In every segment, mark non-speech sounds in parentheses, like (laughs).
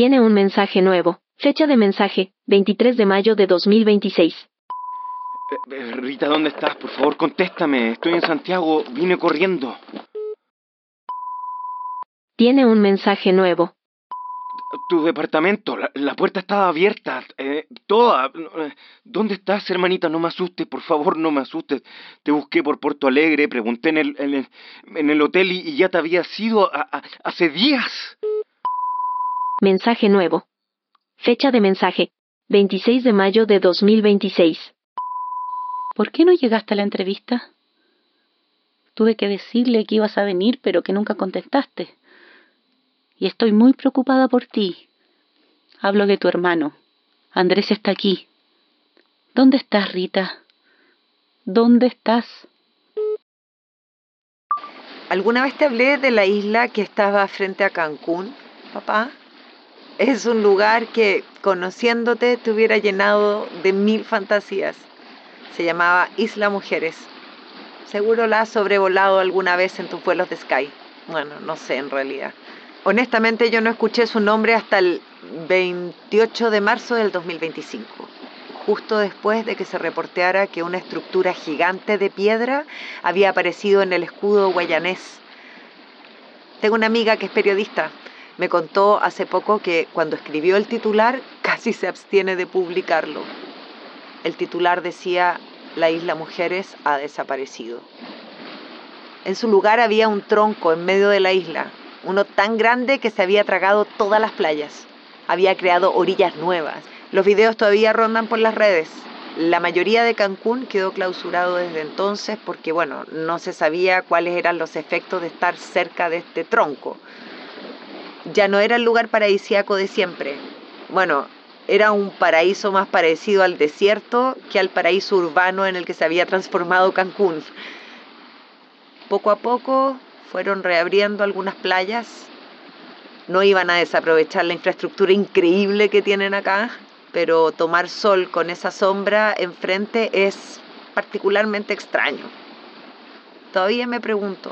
Tiene un mensaje nuevo. Fecha de mensaje, 23 de mayo de 2026. Eh, eh, Rita, ¿dónde estás? Por favor, contéstame. Estoy en Santiago. Vine corriendo. Tiene un mensaje nuevo. Tu departamento, la, la puerta estaba abierta, eh, toda. ¿Dónde estás, hermanita? No me asustes, por favor, no me asustes. Te busqué por Puerto Alegre, pregunté en el, en el, en el hotel y, y ya te había sido hace días. Mensaje nuevo. Fecha de mensaje, 26 de mayo de 2026. ¿Por qué no llegaste a la entrevista? Tuve que decirle que ibas a venir, pero que nunca contestaste. Y estoy muy preocupada por ti. Hablo de tu hermano. Andrés está aquí. ¿Dónde estás, Rita? ¿Dónde estás? ¿Alguna vez te hablé de la isla que estaba frente a Cancún, papá? Es un lugar que, conociéndote, te hubiera llenado de mil fantasías. Se llamaba Isla Mujeres. Seguro la has sobrevolado alguna vez en tus vuelos de Sky. Bueno, no sé en realidad. Honestamente yo no escuché su nombre hasta el 28 de marzo del 2025, justo después de que se reporteara que una estructura gigante de piedra había aparecido en el escudo guayanés. Tengo una amiga que es periodista. Me contó hace poco que cuando escribió el titular (laughs) casi se abstiene de publicarlo. El titular decía, la isla Mujeres ha desaparecido. En su lugar había un tronco en medio de la isla, uno tan grande que se había tragado todas las playas. Había creado orillas nuevas. Los videos todavía rondan por las redes. La mayoría de Cancún quedó clausurado desde entonces porque, bueno, no se sabía cuáles eran los efectos de estar cerca de este tronco. Ya no era el lugar paradisíaco de siempre. Bueno, era un paraíso más parecido al desierto que al paraíso urbano en el que se había transformado Cancún. Poco a poco fueron reabriendo algunas playas. No iban a desaprovechar la infraestructura increíble que tienen acá, pero tomar sol con esa sombra enfrente es particularmente extraño. Todavía me pregunto,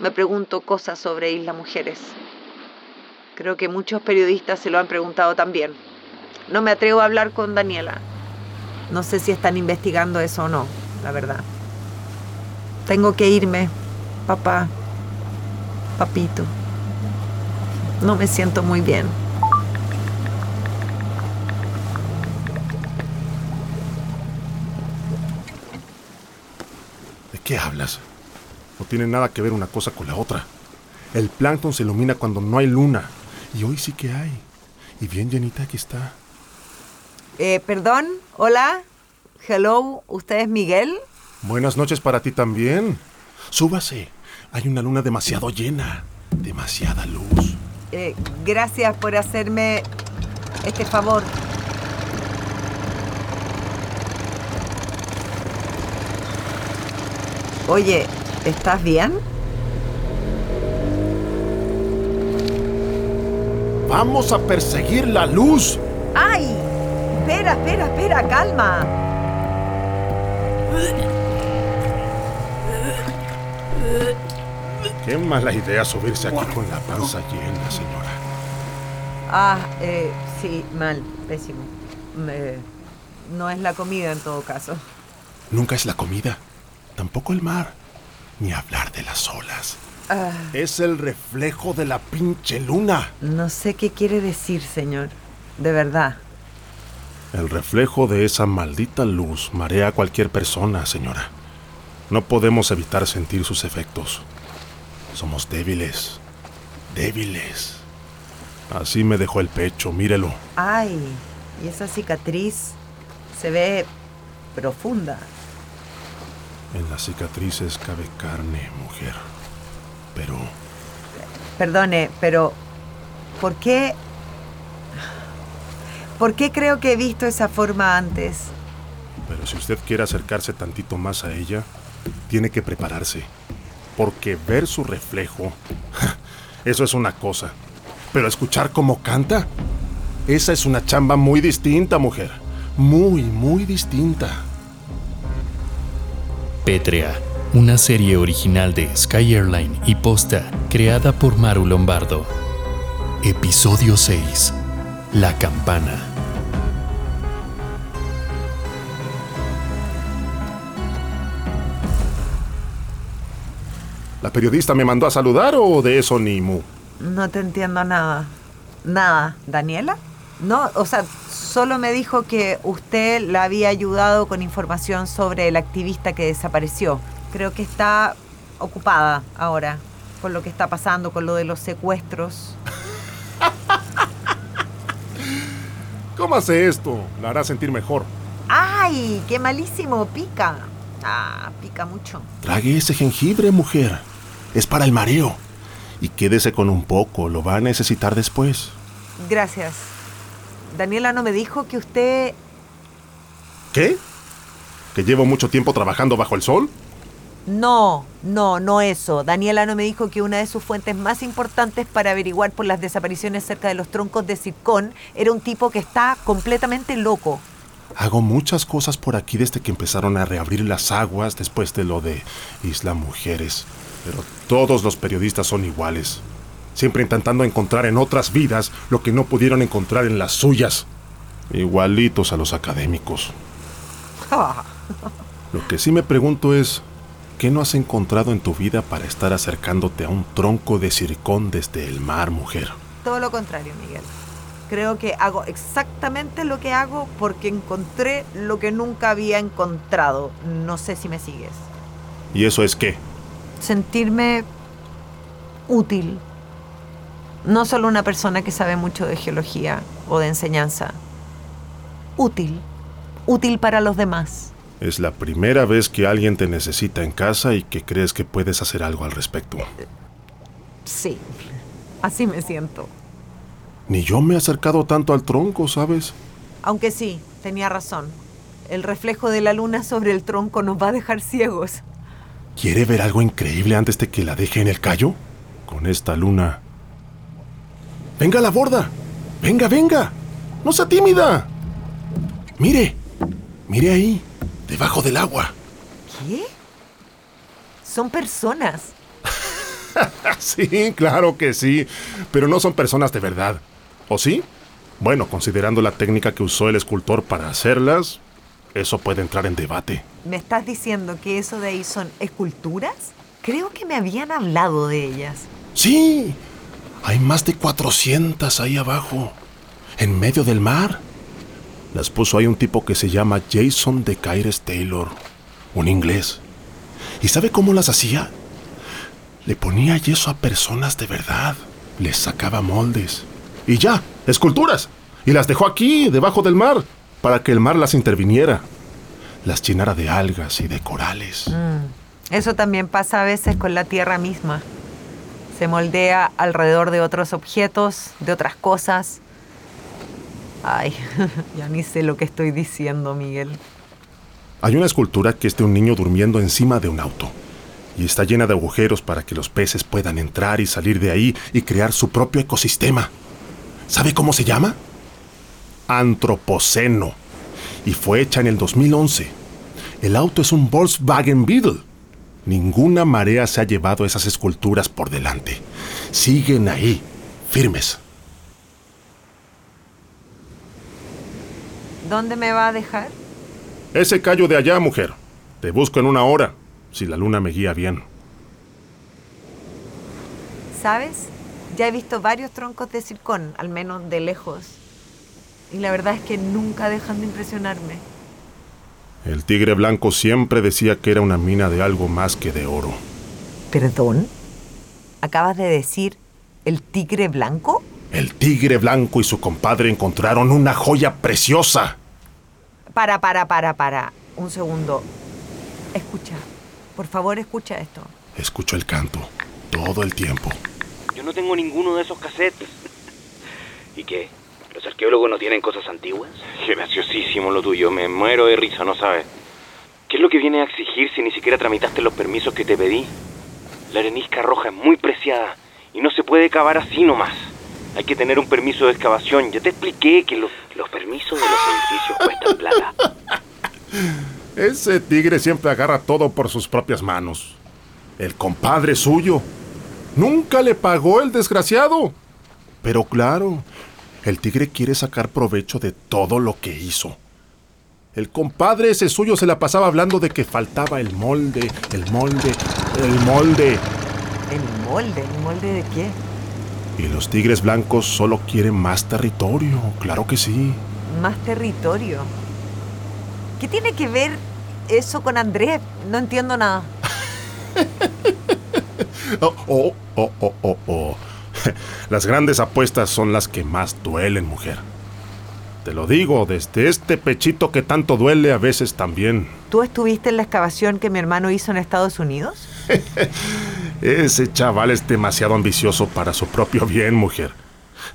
me pregunto cosas sobre Isla Mujeres. Creo que muchos periodistas se lo han preguntado también. No me atrevo a hablar con Daniela. No sé si están investigando eso o no, la verdad. Tengo que irme, papá, papito. No me siento muy bien. ¿De qué hablas? No tiene nada que ver una cosa con la otra. El plancton se ilumina cuando no hay luna. Y hoy sí que hay. Y bien llenita aquí está. Eh, perdón, hola, hello, ¿usted es Miguel? Buenas noches para ti también. Súbase. Hay una luna demasiado llena. Demasiada luz. Eh, gracias por hacerme este favor. Oye, ¿estás bien? Vamos a perseguir la luz. ¡Ay! Espera, espera, espera, calma. Qué mala idea subirse aquí con la panza llena, señora. Ah, eh, sí, mal, pésimo. Me- no es la comida en todo caso. Nunca es la comida. Tampoco el mar. Ni hablar de las olas. Ah, Es el reflejo de la pinche luna. no sé qué quiere decir, señor. De verdad. El reflejo de esa maldita luz marea a cualquier persona, señora. No podemos evitar sentir sus efectos. Somos débiles. Débiles. Así me dejó el pecho, mírelo. Ay, y esa cicatriz se ve profunda. En las cicatrices cabe carne, mujer. Pero Perdone, pero ¿por qué? ¿Por qué creo que he visto esa forma antes? Pero si usted quiere acercarse tantito más a ella, tiene que prepararse. Porque ver su reflejo, (laughs) eso es una cosa. Pero escuchar cómo canta, esa es una chamba muy distinta, mujer. Muy, muy distinta. Pétrea, una serie original de Sky Airline y Posta, creada por Maru Lombardo. Episodio 6. La campana. ¿La periodista me mandó a saludar o de eso ni mu? No te entiendo nada. Nada. ¿Daniela? No, o sea, solo me dijo que usted la había ayudado con información sobre el activista que desapareció. Creo que está ocupada ahora con lo que está pasando, con lo de los secuestros. (laughs) ¿Cómo hace esto? La hará sentir mejor. ¡Ay! ¡Qué malísimo! Pica. Ah, pica mucho. Trague ese jengibre, mujer. Es para el mareo. Y quédese con un poco, lo va a necesitar después. Gracias. Daniela no me dijo que usted... ¿Qué? ¿Que llevo mucho tiempo trabajando bajo el sol? No, no, no eso. Daniela no me dijo que una de sus fuentes más importantes para averiguar por las desapariciones cerca de los troncos de Circón era un tipo que está completamente loco. Hago muchas cosas por aquí desde que empezaron a reabrir las aguas después de lo de Isla Mujeres. Pero todos los periodistas son iguales. Siempre intentando encontrar en otras vidas lo que no pudieron encontrar en las suyas. Igualitos a los académicos. (laughs) Lo que sí me pregunto es, ¿qué no has encontrado en tu vida para estar acercándote a un tronco de circón desde el mar, mujer? Todo lo contrario, Miguel. Creo que hago exactamente lo que hago porque encontré lo que nunca había encontrado. No sé si me sigues. ¿Y eso es qué? Sentirme útil. No solo una persona que sabe mucho de geología o de enseñanza. Útil. Útil para los demás. Es la primera vez que alguien te necesita en casa y que crees que puedes hacer algo al respecto. Sí, así me siento. Ni yo me he acercado tanto al tronco, ¿sabes? Aunque sí, tenía razón. El reflejo de la luna sobre el tronco nos va a dejar ciegos. ¿Quiere ver algo increíble antes de que la deje en el callo? Con esta luna. ¡Venga a la borda! ¡Venga, venga! ¡No sea tímida! Mire, mire ahí, debajo del agua. ¿Qué? Son personas. (laughs) sí, claro que sí, pero no son personas de verdad. ¿O sí? Bueno, considerando la técnica que usó el escultor para hacerlas, eso puede entrar en debate. ¿Me estás diciendo que eso de ahí son esculturas? Creo que me habían hablado de ellas. Sí, hay más de 400 ahí abajo, en medio del mar. Las puso ahí un tipo que se llama Jason de Caires Taylor, un inglés. ¿Y sabe cómo las hacía? Le ponía yeso a personas de verdad, les sacaba moldes. Y ya, esculturas. Y las dejó aquí, debajo del mar, para que el mar las interviniera. Las llenara de algas y de corales. Mm. Eso también pasa a veces con la tierra misma. Se moldea alrededor de otros objetos, de otras cosas. Ay, (laughs) ya ni sé lo que estoy diciendo, Miguel. Hay una escultura que es de un niño durmiendo encima de un auto. Y está llena de agujeros para que los peces puedan entrar y salir de ahí y crear su propio ecosistema. ¿Sabe cómo se llama? Antropoceno. Y fue hecha en el 2011. El auto es un Volkswagen Beetle. Ninguna marea se ha llevado esas esculturas por delante. Siguen ahí, firmes. ¿Dónde me va a dejar? Ese callo de allá, mujer. Te busco en una hora, si la luna me guía bien. ¿Sabes? Ya he visto varios troncos de circón, al menos de lejos. Y la verdad es que nunca dejan de impresionarme. El tigre blanco siempre decía que era una mina de algo más que de oro. ¿Perdón? ¿Acabas de decir el tigre blanco? El tigre blanco y su compadre encontraron una joya preciosa. Para, para, para, para. Un segundo. Escucha. Por favor, escucha esto. Escucho el canto. Todo el tiempo. Yo no tengo ninguno de esos cassettes. (laughs) ¿Y qué? ¿Los arqueólogos no tienen cosas antiguas? Graciosísimo lo tuyo, me muero de risa, ¿no sabes? ¿Qué es lo que viene a exigir si ni siquiera tramitaste los permisos que te pedí? La arenisca roja es muy preciada y no se puede cavar así nomás. Hay que tener un permiso de excavación. Ya te expliqué que los, los permisos de los edificios cuestan plata. (laughs) Ese tigre siempre agarra todo por sus propias manos. El compadre suyo. Nunca le pagó el desgraciado. Pero claro, el tigre quiere sacar provecho de todo lo que hizo. El compadre ese suyo se la pasaba hablando de que faltaba el molde, el molde, el molde. ¿El molde? ¿El molde de qué? Y los tigres blancos solo quieren más territorio, claro que sí. Más territorio. ¿Qué tiene que ver eso con Andrés? No entiendo nada. (laughs) Oh, oh, oh, oh, oh, oh. (laughs) Las grandes apuestas son las que más duelen, mujer. Te lo digo, desde este pechito que tanto duele a veces también. ¿Tú estuviste en la excavación que mi hermano hizo en Estados Unidos? (laughs) Ese chaval es demasiado ambicioso para su propio bien, mujer.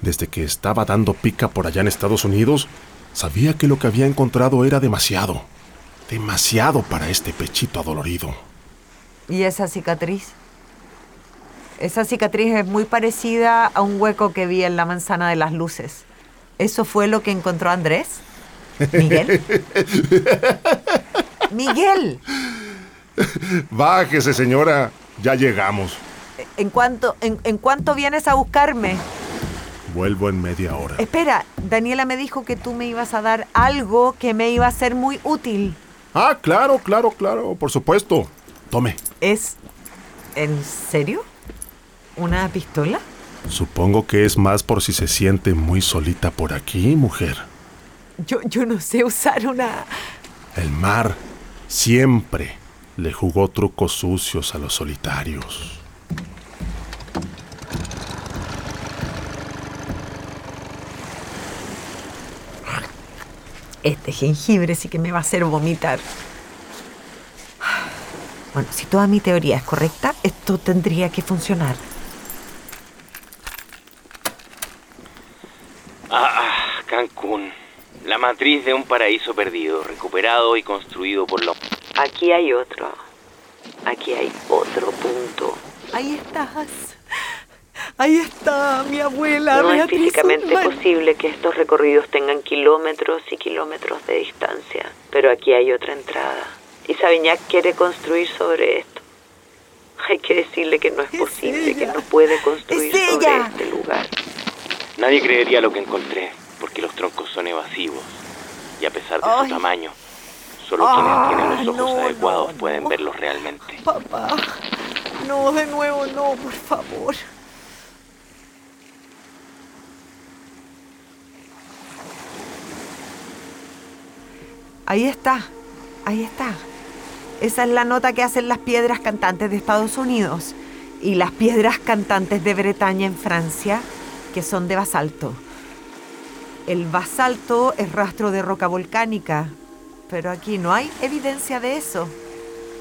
Desde que estaba dando pica por allá en Estados Unidos, sabía que lo que había encontrado era demasiado. Demasiado para este pechito adolorido. ¿Y esa cicatriz? Esa cicatriz es muy parecida a un hueco que vi en la manzana de las luces. ¿Eso fue lo que encontró Andrés? ¿Miguel? (laughs) ¡Miguel! Bájese, señora. Ya llegamos. ¿En cuánto, en, en cuánto vienes a buscarme? Vuelvo en media hora. Espera, Daniela me dijo que tú me ibas a dar algo que me iba a ser muy útil. Ah, claro, claro, claro, por supuesto. Tome. ¿Es en serio? ¿Una pistola? Supongo que es más por si se siente muy solita por aquí, mujer. Yo, yo no sé usar una... El mar siempre le jugó trucos sucios a los solitarios. Este jengibre sí que me va a hacer vomitar. Bueno, si toda mi teoría es correcta, esto tendría que funcionar. Ah, ah, Cancún. La matriz de un paraíso perdido, recuperado y construido por los... Aquí hay otro. Aquí hay otro punto. Ahí estás. Ahí está mi abuela. No es físicamente posible que estos recorridos tengan kilómetros y kilómetros de distancia, pero aquí hay otra entrada. Y Sabiñac quiere construir sobre esto. Hay que decirle que no es Es posible, que no puede construir Es sobre ella. este lugar. Nadie creería lo que encontré, porque los troncos son evasivos. Y a pesar de Ay. su tamaño, solo quienes tienen los ojos no, adecuados no, pueden no. verlos realmente. Papá. No, de nuevo, no, por favor. Ahí está, ahí está. Esa es la nota que hacen las piedras cantantes de Estados Unidos y las piedras cantantes de Bretaña en Francia, que son de basalto. El basalto es rastro de roca volcánica, pero aquí no hay evidencia de eso.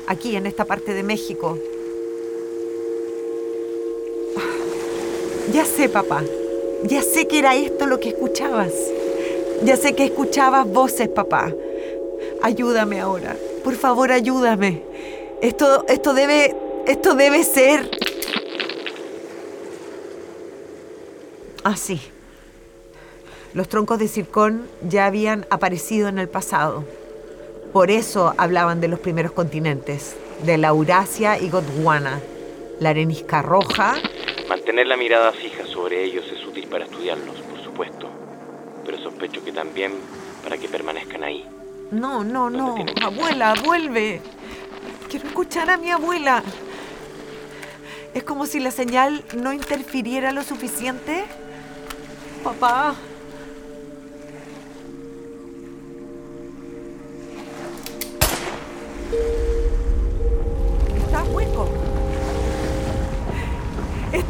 Aquí, en esta parte de México. Ah, Ya sé, papá. Ya sé que era esto lo que escuchabas. Ya sé que escuchabas voces, papá. Ayúdame ahora. Por favor, ayúdame. Esto, esto debe, esto debe ser. Así. Los troncos de circón ya habían aparecido en el pasado. Por eso hablaban de los primeros continentes, de la Eurasia y Gondwana, la arenisca roja. Mantener la mirada fija sobre ellos es útil para estudiarlos, por supuesto. Pero sospecho que también para que permanezcan ahí. No, no, no. ¿Dónde tienen? Abuela, vuelve. Quiero escuchar a mi abuela. Es como si la señal no interfiriera lo suficiente. Papá.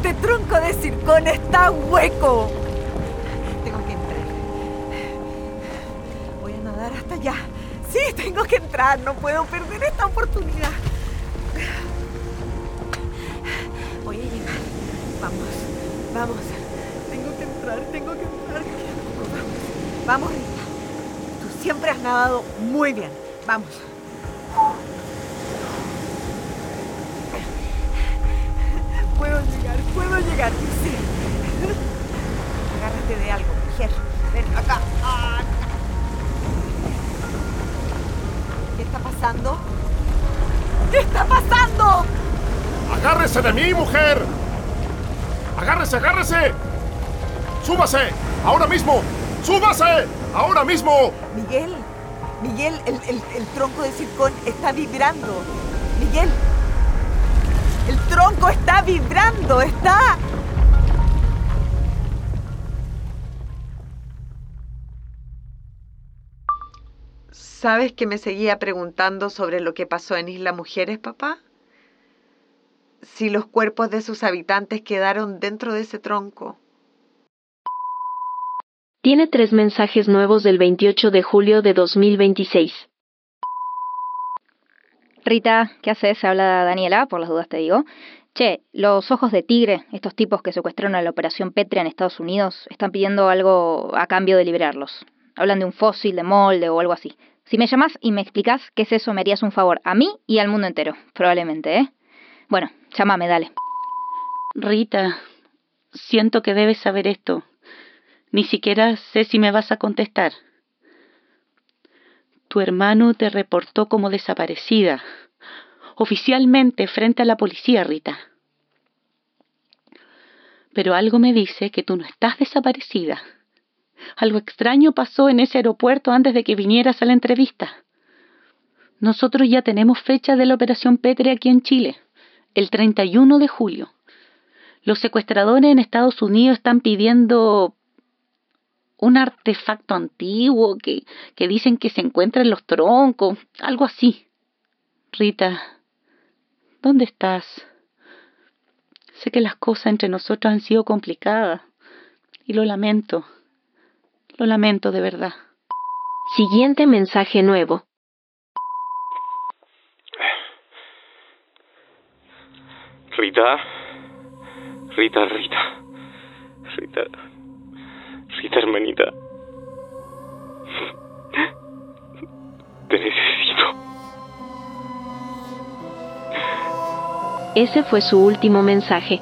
Este tronco de circón está hueco. Tengo que entrar. Voy a nadar hasta allá. Sí, tengo que entrar. No puedo perder esta oportunidad. Voy a llegar. Vamos, vamos. Tengo que entrar, tengo que entrar. Vamos, vamos, Rita. Tú siempre has nadado muy bien. Vamos. Puedo llegar, puedo llegar. Agárrate de algo, mujer. Ven acá. Ah, acá. ¿Qué está pasando? ¿Qué está pasando? ¡Agárrese de mí, mujer! ¡Agárrese, agárrese! ¡Súbase! ¡Ahora mismo! ¡Súbase! ¡Ahora mismo! Miguel, Miguel, el, el- el tronco de circón está vibrando. Miguel, el tronco está vibrando, está... ¿Sabes que me seguía preguntando sobre lo que pasó en Isla Mujeres, papá? Si los cuerpos de sus habitantes quedaron dentro de ese tronco. Tiene tres mensajes nuevos del 28 de julio de 2026. Rita, ¿qué haces? Habla Daniela, por las dudas te digo. Che, los ojos de tigre, estos tipos que secuestraron a la Operación Petria en Estados Unidos, están pidiendo algo a cambio de liberarlos. Hablan de un fósil, de molde o algo así. Si me llamas y me explicas qué es eso, me harías un favor a mí y al mundo entero, probablemente, ¿eh? Bueno, llámame, dale. Rita, siento que debes saber esto. Ni siquiera sé si me vas a contestar. Tu hermano te reportó como desaparecida, oficialmente frente a la policía, Rita. Pero algo me dice que tú no estás desaparecida. Algo extraño pasó en ese aeropuerto antes de que vinieras a la entrevista. Nosotros ya tenemos fecha de la Operación Petre aquí en Chile, el 31 de julio. Los secuestradores en Estados Unidos están pidiendo un artefacto antiguo que, que dicen que se encuentra en los troncos, algo así. Rita, ¿dónde estás? Sé que las cosas entre nosotros han sido complicadas y lo lamento. Lo lamento de verdad. Siguiente mensaje nuevo. Rita. Rita, Rita. Rita. Hermanita. Te necesito. Ese fue su último mensaje.